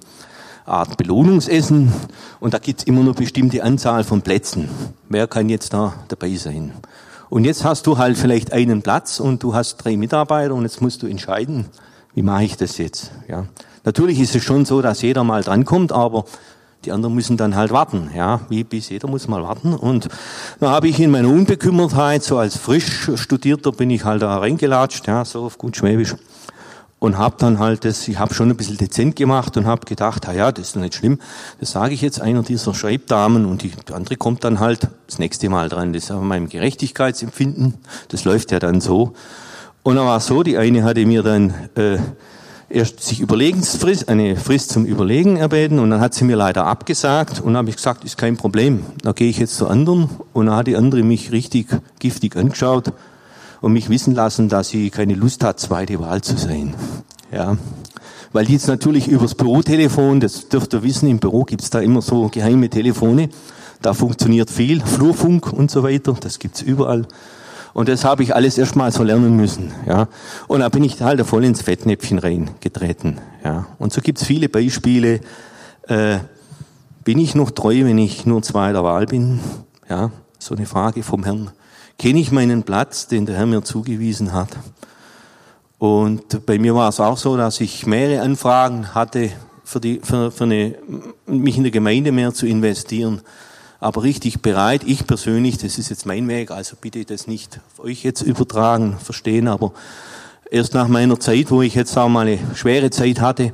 Art Belohnungsessen und da gibt es immer nur bestimmte Anzahl von Plätzen. Wer kann jetzt da dabei sein? Und jetzt hast du halt vielleicht einen Platz und du hast drei Mitarbeiter und jetzt musst du entscheiden, wie mache ich das jetzt? Ja. Natürlich ist es schon so, dass jeder mal drankommt, aber die anderen müssen dann halt warten, ja, wie bis jeder muss mal warten. Und da habe ich in meiner Unbekümmertheit, so als frisch Studierter, bin ich halt da reingelatscht, ja, so auf gut Schwäbisch. Und habe dann halt das, ich habe schon ein bisschen dezent gemacht und habe gedacht, ja, das ist nicht schlimm. Das sage ich jetzt einer dieser Schreibdamen und die andere kommt dann halt das nächste Mal dran. Das ist aber meinem Gerechtigkeitsempfinden. Das läuft ja dann so. Und dann war es so, die eine hatte mir dann äh, erst sich Überlegensfrist, eine Frist zum Überlegen erbeten und dann hat sie mir leider abgesagt und dann habe ich gesagt, ist kein Problem. Da gehe ich jetzt zur anderen und dann hat die andere mich richtig giftig angeschaut und mich wissen lassen, dass sie keine Lust hat, zweite Wahl zu sein. Ja. Weil die jetzt natürlich übers Bürotelefon, das dürft ihr wissen, im Büro gibt's da immer so geheime Telefone, da funktioniert viel, Flurfunk und so weiter, das gibt's überall. Und das habe ich alles erstmal so lernen müssen. Ja. Und da bin ich halt voll ins Fettnäpfchen reingetreten. Ja. Und so gibt's viele Beispiele. Äh, bin ich noch treu, wenn ich nur zweiter Wahl bin? Ja, so eine Frage vom Herrn. Kenne ich meinen Platz, den der Herr mir zugewiesen hat? Und bei mir war es auch so, dass ich mehrere Anfragen hatte, für, die, für, für eine, mich in der Gemeinde mehr zu investieren aber richtig bereit. Ich persönlich, das ist jetzt mein Weg, also bitte das nicht euch jetzt übertragen, verstehen, aber erst nach meiner Zeit, wo ich jetzt auch mal eine schwere Zeit hatte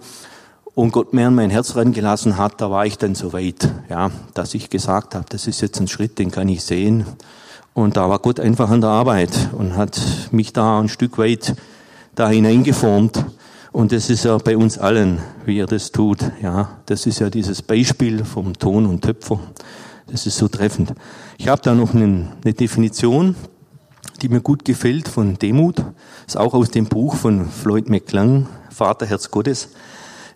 und Gott mehr an mein Herz rangelassen hat, da war ich dann so weit, ja, dass ich gesagt habe, das ist jetzt ein Schritt, den kann ich sehen. Und da war Gott einfach an der Arbeit und hat mich da ein Stück weit da hineingeformt. Und das ist ja bei uns allen, wie er das tut. Ja, das ist ja dieses Beispiel vom Ton und Töpfer. Das ist so treffend. Ich habe da noch eine, eine Definition, die mir gut gefällt von Demut. Das ist auch aus dem Buch von Floyd McClung, Vater Herz Gottes.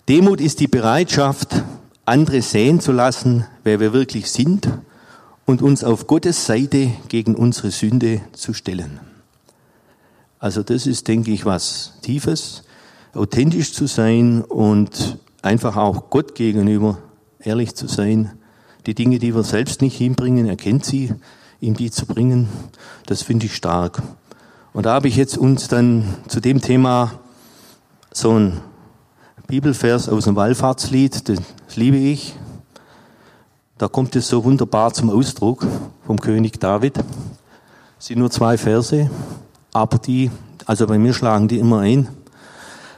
Demut ist die Bereitschaft, andere sehen zu lassen, wer wir wirklich sind und uns auf Gottes Seite gegen unsere Sünde zu stellen. Also das ist, denke ich, was Tiefes, authentisch zu sein und einfach auch Gott gegenüber ehrlich zu sein die Dinge, die wir selbst nicht hinbringen, er kennt sie, ihm die zu bringen. Das finde ich stark. Und da habe ich jetzt uns dann zu dem Thema so ein Bibelvers aus dem Wallfahrtslied, das liebe ich. Da kommt es so wunderbar zum Ausdruck vom König David. Es sind nur zwei Verse, aber die, also bei mir schlagen die immer ein.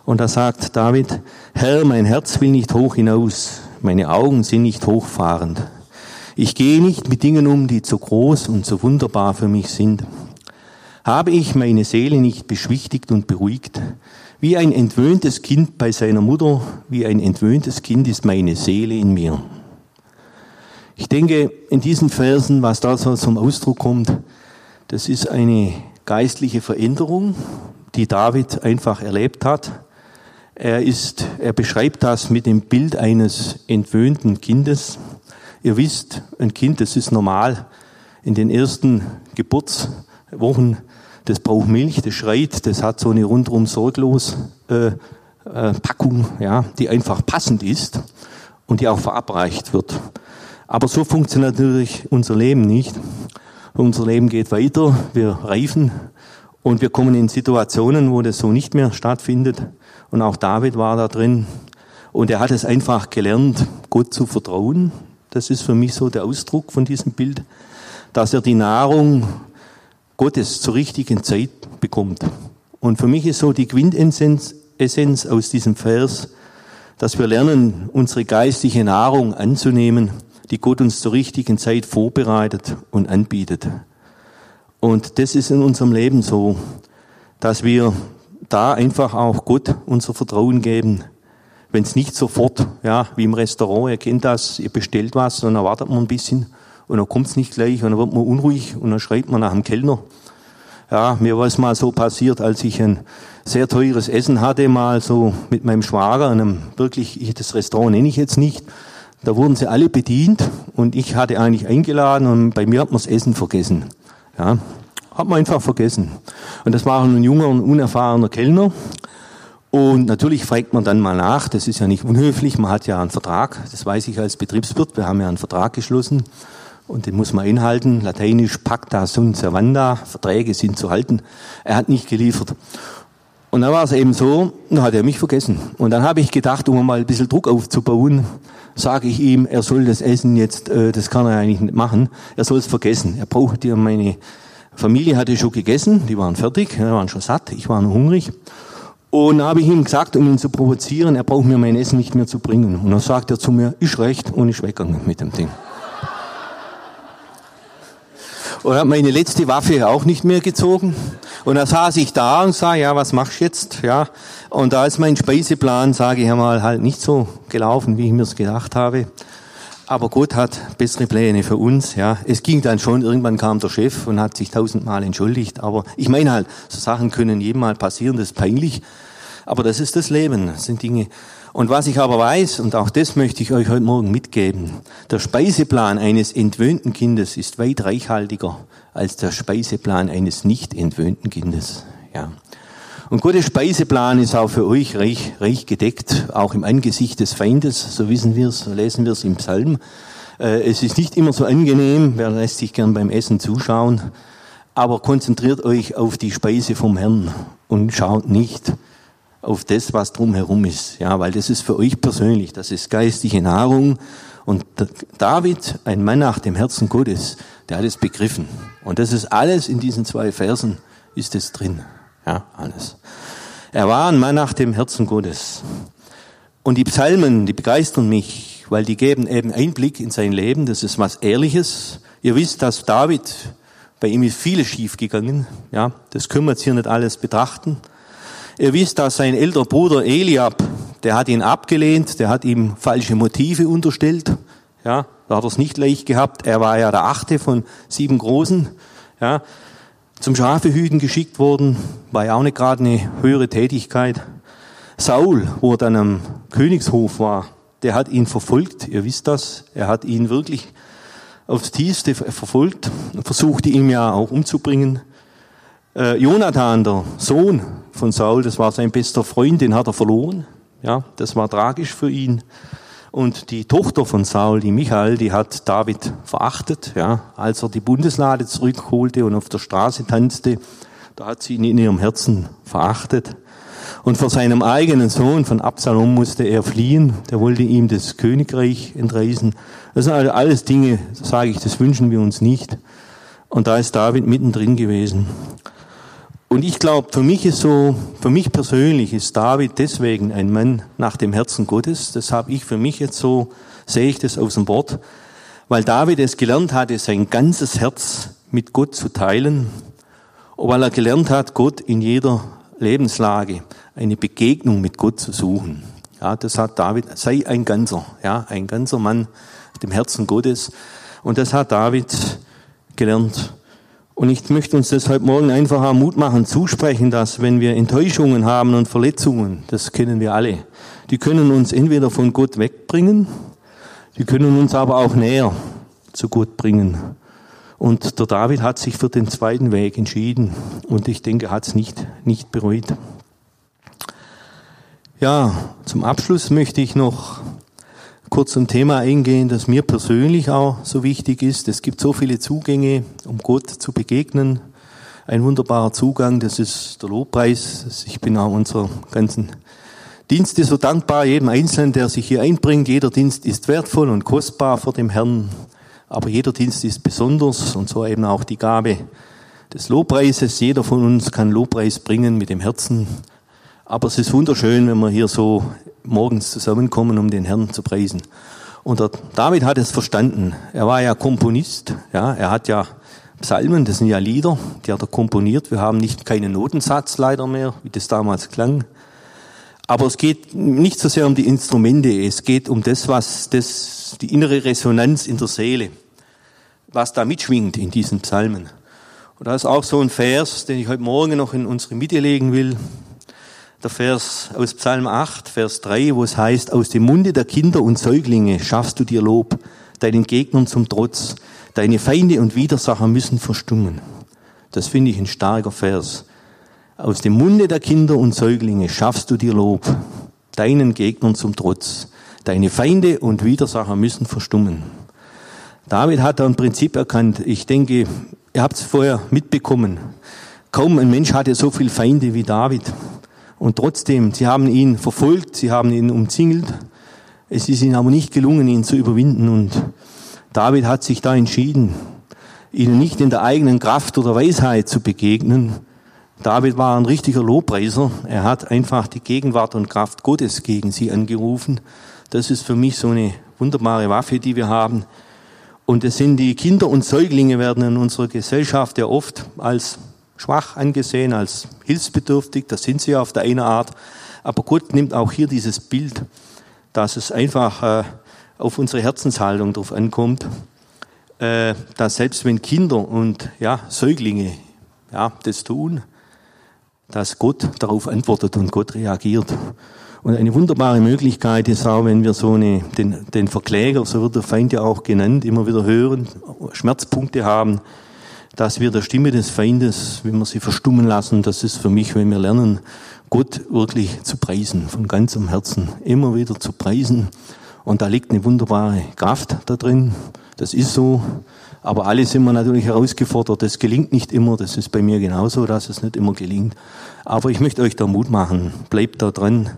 Und da sagt David, Herr, mein Herz will nicht hoch hinaus, meine Augen sind nicht hochfahrend. Ich gehe nicht mit Dingen um, die zu groß und zu wunderbar für mich sind. Habe ich meine Seele nicht beschwichtigt und beruhigt? Wie ein entwöhntes Kind bei seiner Mutter, wie ein entwöhntes Kind ist meine Seele in mir. Ich denke, in diesen Versen, was da so zum Ausdruck kommt, das ist eine geistliche Veränderung, die David einfach erlebt hat. Er ist, er beschreibt das mit dem Bild eines entwöhnten Kindes. Ihr wisst, ein Kind, das ist normal. In den ersten Geburtswochen, das braucht Milch, das schreit, das hat so eine rundrum sorglos äh, äh, Packung, ja, die einfach passend ist und die auch verabreicht wird. Aber so funktioniert natürlich unser Leben nicht. Unser Leben geht weiter, wir reifen und wir kommen in Situationen, wo das so nicht mehr stattfindet. Und auch David war da drin. Und er hat es einfach gelernt, Gott zu vertrauen, das ist für mich so der Ausdruck von diesem Bild, dass er die Nahrung Gottes zur richtigen Zeit bekommt. Und für mich ist so die Quintessenz Essenz aus diesem Vers, dass wir lernen, unsere geistliche Nahrung anzunehmen, die Gott uns zur richtigen Zeit vorbereitet und anbietet. Und das ist in unserem Leben so, dass wir da einfach auch Gott unser Vertrauen geben, wenn es nicht sofort, ja, wie im Restaurant, ihr kennt das, ihr bestellt was und dann wartet man ein bisschen und dann kommt es nicht gleich und dann wird man unruhig und dann schreibt man nach dem Kellner. Ja, mir war es mal so passiert, als ich ein sehr teures Essen hatte, mal so mit meinem Schwager, einem wirklich, ich, das Restaurant nenne ich jetzt nicht, da wurden sie alle bedient und ich hatte eigentlich eingeladen und bei mir hat man das Essen vergessen. Ja, Hat man einfach vergessen. Und das war ein junger und unerfahrener Kellner. Und natürlich fragt man dann mal nach, das ist ja nicht unhöflich, man hat ja einen Vertrag, das weiß ich als Betriebswirt, wir haben ja einen Vertrag geschlossen und den muss man einhalten, lateinisch pacta sunt servanda, Verträge sind zu halten. Er hat nicht geliefert. Und dann war es eben so, dann hat er mich vergessen. Und dann habe ich gedacht, um mal ein bisschen Druck aufzubauen, sage ich ihm, er soll das Essen jetzt, äh, das kann er eigentlich nicht machen, er soll es vergessen. Er braucht ja meine Familie hatte schon gegessen, die waren fertig, die waren schon satt, ich war noch hungrig. Und dann habe ich ihm gesagt, um ihn zu provozieren, er braucht mir mein Essen nicht mehr zu bringen. Und dann sagt er zu mir, ist recht, und ist weggegangen mit dem Ding. Und hat meine letzte Waffe auch nicht mehr gezogen. Und da saß ich da und sah, ja, was machst du jetzt? Ja. Und da ist mein Speiseplan, sage ich einmal, halt nicht so gelaufen, wie ich mir es gedacht habe. Aber Gott hat bessere Pläne für uns, ja. Es ging dann schon, irgendwann kam der Chef und hat sich tausendmal entschuldigt. Aber ich meine halt, so Sachen können jedem mal passieren, das ist peinlich. Aber das ist das Leben, das sind Dinge. Und was ich aber weiß, und auch das möchte ich euch heute Morgen mitgeben, der Speiseplan eines entwöhnten Kindes ist weit reichhaltiger als der Speiseplan eines nicht entwöhnten Kindes, ja. Und Gottes Speiseplan ist auch für euch reich, reich gedeckt, auch im Angesicht des Feindes, so wissen wir es, so lesen wir es im Psalm. Äh, es ist nicht immer so angenehm, wer lässt sich gern beim Essen zuschauen, aber konzentriert euch auf die Speise vom Herrn und schaut nicht auf das, was drumherum ist, ja, weil das ist für euch persönlich, das ist geistige Nahrung. Und David, ein Mann nach dem Herzen Gottes, der hat es begriffen. Und das ist alles in diesen zwei Versen, ist es drin. Ja, alles. Er war ein Mann nach dem Herzen Gottes. Und die Psalmen, die begeistern mich, weil die geben eben Einblick in sein Leben. Das ist was Ehrliches. Ihr wisst, dass David, bei ihm ist vieles schiefgegangen. Ja, das können wir jetzt hier nicht alles betrachten. Ihr wisst, dass sein älterer Bruder Eliab, der hat ihn abgelehnt, der hat ihm falsche Motive unterstellt. Ja, da hat er es nicht leicht gehabt. Er war ja der achte von sieben Großen. Ja, zum Schafehüten geschickt worden, war ja auch nicht gerade eine höhere Tätigkeit. Saul, wo er dann am Königshof war, der hat ihn verfolgt, ihr wisst das, er hat ihn wirklich aufs Tiefste verfolgt, versuchte ihn ja auch umzubringen. Äh, Jonathan, der Sohn von Saul, das war sein bester Freund, den hat er verloren. Ja, das war tragisch für ihn. Und die Tochter von Saul, die Michael, die hat David verachtet, ja, als er die Bundeslade zurückholte und auf der Straße tanzte, da hat sie ihn in ihrem Herzen verachtet. Und vor seinem eigenen Sohn von Absalom musste er fliehen, der wollte ihm das Königreich entreißen. Das sind alles Dinge, sage ich, das wünschen wir uns nicht. Und da ist David mittendrin gewesen. Und ich glaube, für mich ist so, für mich persönlich ist David deswegen ein Mann nach dem Herzen Gottes. Das habe ich für mich jetzt so, sehe ich das aus dem Wort, weil David es gelernt hatte, sein ganzes Herz mit Gott zu teilen, und weil er gelernt hat, Gott in jeder Lebenslage eine Begegnung mit Gott zu suchen. Ja, das hat David, sei ein ganzer, ja, ein ganzer Mann dem Herzen Gottes. Und das hat David gelernt. Und ich möchte uns deshalb morgen einfach Mut machen, zusprechen, dass wenn wir Enttäuschungen haben und Verletzungen, das kennen wir alle, die können uns entweder von Gott wegbringen, die können uns aber auch näher zu Gott bringen. Und der David hat sich für den zweiten Weg entschieden und ich denke, er hat es nicht, nicht bereut. Ja, zum Abschluss möchte ich noch kurz zum Thema eingehen, das mir persönlich auch so wichtig ist. Es gibt so viele Zugänge, um Gott zu begegnen. Ein wunderbarer Zugang, das ist der Lobpreis. Ich bin auch unserer ganzen Dienste so dankbar, jedem Einzelnen, der sich hier einbringt. Jeder Dienst ist wertvoll und kostbar vor dem Herrn, aber jeder Dienst ist besonders und so eben auch die Gabe des Lobpreises. Jeder von uns kann Lobpreis bringen mit dem Herzen. Aber es ist wunderschön, wenn wir hier so morgens zusammenkommen, um den Herrn zu preisen. Und der David hat es verstanden. Er war ja Komponist, ja, er hat ja Psalmen, das sind ja Lieder, die hat er komponiert. Wir haben nicht keinen Notensatz leider mehr, wie das damals klang. Aber es geht nicht so sehr um die Instrumente, es geht um das, was das, die innere Resonanz in der Seele, was da mitschwingt in diesen Psalmen. Und da ist auch so ein Vers, den ich heute Morgen noch in unsere Mitte legen will der Vers aus Psalm 8, Vers 3, wo es heißt, aus dem Munde der Kinder und Säuglinge schaffst du dir Lob, deinen Gegnern zum Trotz. Deine Feinde und Widersacher müssen verstummen. Das finde ich ein starker Vers. Aus dem Munde der Kinder und Säuglinge schaffst du dir Lob, deinen Gegnern zum Trotz. Deine Feinde und Widersacher müssen verstummen. David hat da ein Prinzip erkannt. Ich denke, ihr habt es vorher mitbekommen. Kaum ein Mensch hatte so viele Feinde wie David. Und trotzdem, sie haben ihn verfolgt, sie haben ihn umzingelt. Es ist ihnen aber nicht gelungen, ihn zu überwinden. Und David hat sich da entschieden, ihnen nicht in der eigenen Kraft oder Weisheit zu begegnen. David war ein richtiger Lobpreiser. Er hat einfach die Gegenwart und Kraft Gottes gegen sie angerufen. Das ist für mich so eine wunderbare Waffe, die wir haben. Und es sind die Kinder und Säuglinge werden in unserer Gesellschaft ja oft als schwach angesehen, als hilfsbedürftig. Das sind sie auf der einen Art. Aber Gott nimmt auch hier dieses Bild, dass es einfach äh, auf unsere Herzenshaltung drauf ankommt, äh, dass selbst wenn Kinder und ja, Säuglinge ja, das tun, dass Gott darauf antwortet und Gott reagiert. Und eine wunderbare Möglichkeit ist auch, wenn wir so eine, den, den Verkläger, so wird der Feind ja auch genannt, immer wieder hören, Schmerzpunkte haben, dass wir der Stimme des Feindes, wenn wir sie verstummen lassen, das ist für mich, wenn wir lernen, Gott wirklich zu preisen, von ganzem Herzen, immer wieder zu preisen. Und da liegt eine wunderbare Kraft da drin. Das ist so. Aber alle sind wir natürlich herausgefordert. Das gelingt nicht immer. Das ist bei mir genauso, dass es nicht immer gelingt. Aber ich möchte euch da Mut machen. Bleibt da dran.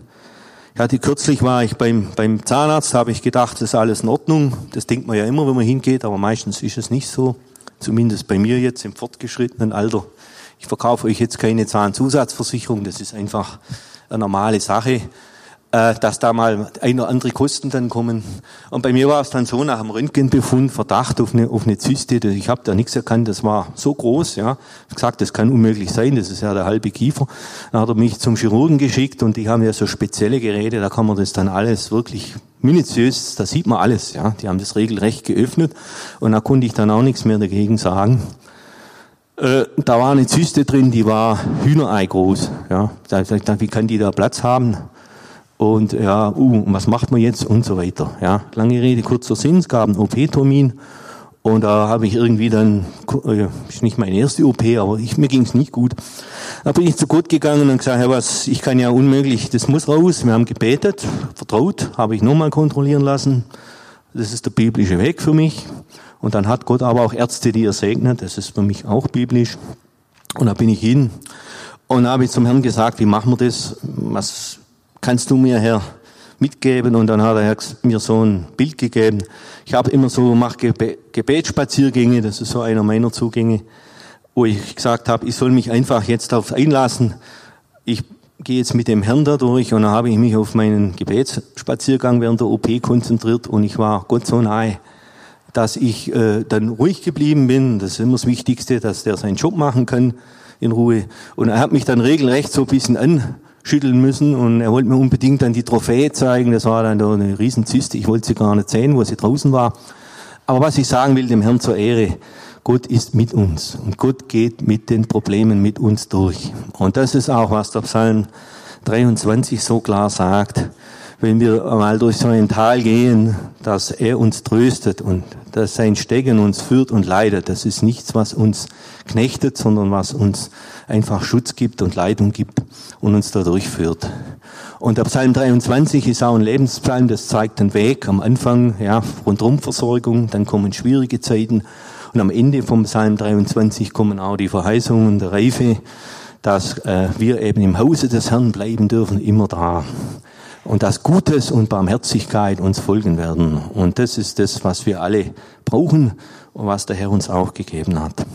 Ich hatte kürzlich war ich beim, beim Zahnarzt, habe ich gedacht, das ist alles in Ordnung. Das denkt man ja immer, wenn man hingeht, aber meistens ist es nicht so. Zumindest bei mir jetzt im fortgeschrittenen Alter. Ich verkaufe euch jetzt keine Zahnzusatzversicherung, das ist einfach eine normale Sache, äh, dass da mal ein oder andere Kosten dann kommen. Und bei mir war es dann so nach dem Röntgenbefund Verdacht auf eine, auf eine Zyste. Ich habe da nichts erkannt, das war so groß. Ja, ich gesagt, das kann unmöglich sein, das ist ja der halbe Kiefer. Dann hat er mich zum Chirurgen geschickt und die haben ja so spezielle Geräte, da kann man das dann alles wirklich minutiös, da sieht man alles, ja. Die haben das regelrecht geöffnet und da konnte ich dann auch nichts mehr dagegen sagen. Äh, da war eine Zyste drin, die war Hühnerei groß, ja. Da dann, wie kann die da Platz haben? Und ja, uh, was macht man jetzt und so weiter, ja. Lange Rede, kurzer Sinn, es gab einen OP-Termin und da habe ich irgendwie dann, äh, ist nicht meine erste OP, aber ich, mir ging es nicht gut. Da bin ich zu Gott gegangen und gesagt, Herr, was, ich kann ja unmöglich, das muss raus. Wir haben gebetet, vertraut, habe ich nochmal kontrollieren lassen. Das ist der biblische Weg für mich. Und dann hat Gott aber auch Ärzte, die er segnet. Das ist für mich auch biblisch. Und da bin ich hin. Und da habe ich zum Herrn gesagt, wie machen wir das? Was kannst du mir, Herr, mitgeben? Und dann hat er mir so ein Bild gegeben. Ich habe immer so, mache Gebetsspaziergänge, das ist so einer meiner Zugänge wo ich gesagt habe, ich soll mich einfach jetzt darauf einlassen. Ich gehe jetzt mit dem Herrn da durch und dann habe ich mich auf meinen Gebetsspaziergang während der OP konzentriert und ich war Gott so nahe, dass ich äh, dann ruhig geblieben bin. Das ist immer das Wichtigste, dass der seinen Job machen kann in Ruhe. Und er hat mich dann regelrecht so ein bisschen anschütteln müssen und er wollte mir unbedingt dann die Trophäe zeigen. Das war dann da eine Riesenzyste. Ich wollte sie gar nicht sehen, wo sie draußen war. Aber was ich sagen will, dem Herrn zur Ehre, Gott ist mit uns und Gott geht mit den Problemen mit uns durch. Und das ist auch, was der Psalm 23 so klar sagt. Wenn wir mal durch so ein Tal gehen, dass er uns tröstet und dass sein Stecken uns führt und leitet, das ist nichts, was uns knechtet, sondern was uns einfach Schutz gibt und Leitung gibt und uns da durchführt. Und der Psalm 23 ist auch ein Lebenspsalm, das zeigt den Weg. Am Anfang, ja, Rundumversorgung, dann kommen schwierige Zeiten und am Ende vom Psalm 23 kommen auch die Verheißungen der Reife, dass äh, wir eben im Hause des Herrn bleiben dürfen, immer da. Und dass Gutes und Barmherzigkeit uns folgen werden. Und das ist das, was wir alle brauchen und was der Herr uns auch gegeben hat.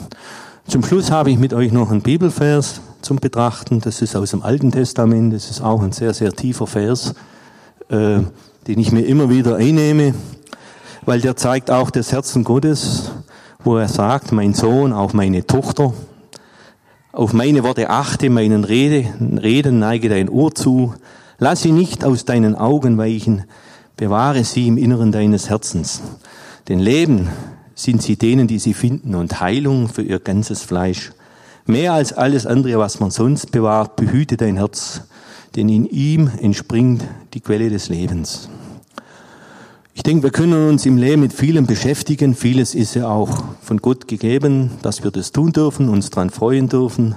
Zum Schluss habe ich mit euch noch einen Bibelvers zum Betrachten. Das ist aus dem Alten Testament. Das ist auch ein sehr, sehr tiefer Vers, äh, den ich mir immer wieder einnehme, weil der zeigt auch das Herzen Gottes wo er sagt, mein Sohn, auch meine Tochter, auf meine Worte achte, meinen Rede, Reden neige dein Ohr zu, lass sie nicht aus deinen Augen weichen, bewahre sie im Inneren deines Herzens. Denn Leben sind sie denen, die sie finden, und Heilung für ihr ganzes Fleisch. Mehr als alles andere, was man sonst bewahrt, behüte dein Herz, denn in ihm entspringt die Quelle des Lebens. Ich denke, wir können uns im Leben mit vielem beschäftigen. Vieles ist ja auch von Gott gegeben, dass wir das tun dürfen, uns daran freuen dürfen.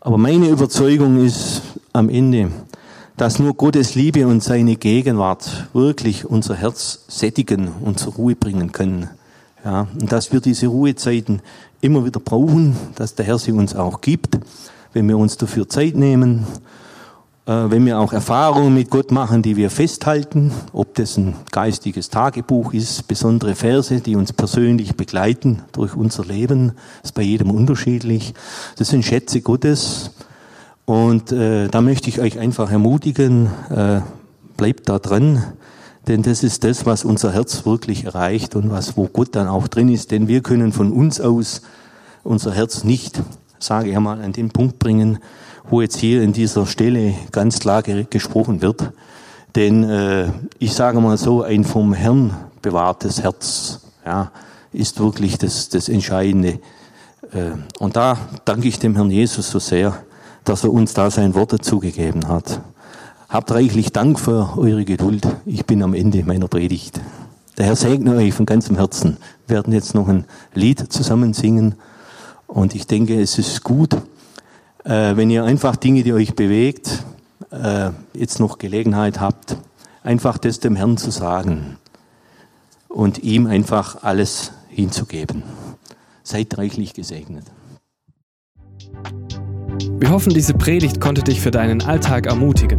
Aber meine Überzeugung ist am Ende, dass nur Gottes Liebe und seine Gegenwart wirklich unser Herz sättigen und zur Ruhe bringen können. Ja, und dass wir diese Ruhezeiten immer wieder brauchen, dass der Herr sie uns auch gibt, wenn wir uns dafür Zeit nehmen äh, wenn wir auch Erfahrungen mit Gott machen, die wir festhalten, ob das ein geistiges Tagebuch ist, besondere Verse, die uns persönlich begleiten durch unser Leben, ist bei jedem unterschiedlich. Das sind Schätze Gottes. Und äh, da möchte ich euch einfach ermutigen, äh, bleibt da dran, denn das ist das, was unser Herz wirklich erreicht und was, wo Gott dann auch drin ist. Denn wir können von uns aus unser Herz nicht, sage ich einmal, an den Punkt bringen, wo jetzt hier in dieser Stelle ganz klar gesprochen wird. Denn äh, ich sage mal so, ein vom Herrn bewahrtes Herz ja, ist wirklich das, das Entscheidende. Äh, und da danke ich dem Herrn Jesus so sehr, dass er uns da sein Wort dazugegeben hat. Habt reichlich Dank für eure Geduld. Ich bin am Ende meiner Predigt. Der Herr segne euch von ganzem Herzen. Wir werden jetzt noch ein Lied zusammen singen. Und ich denke, es ist gut, äh, wenn ihr einfach Dinge, die euch bewegt, äh, jetzt noch Gelegenheit habt, einfach das dem Herrn zu sagen und ihm einfach alles hinzugeben. Seid reichlich gesegnet. Wir hoffen, diese Predigt konnte dich für deinen Alltag ermutigen.